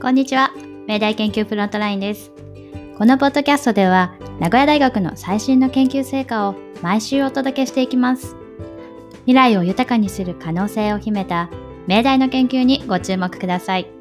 こんにちは。明大研究フロントラインです。このポッドキャストでは、名古屋大学の最新の研究成果を毎週お届けしていきます。未来を豊かにする可能性を秘めた明大の研究にご注目ください。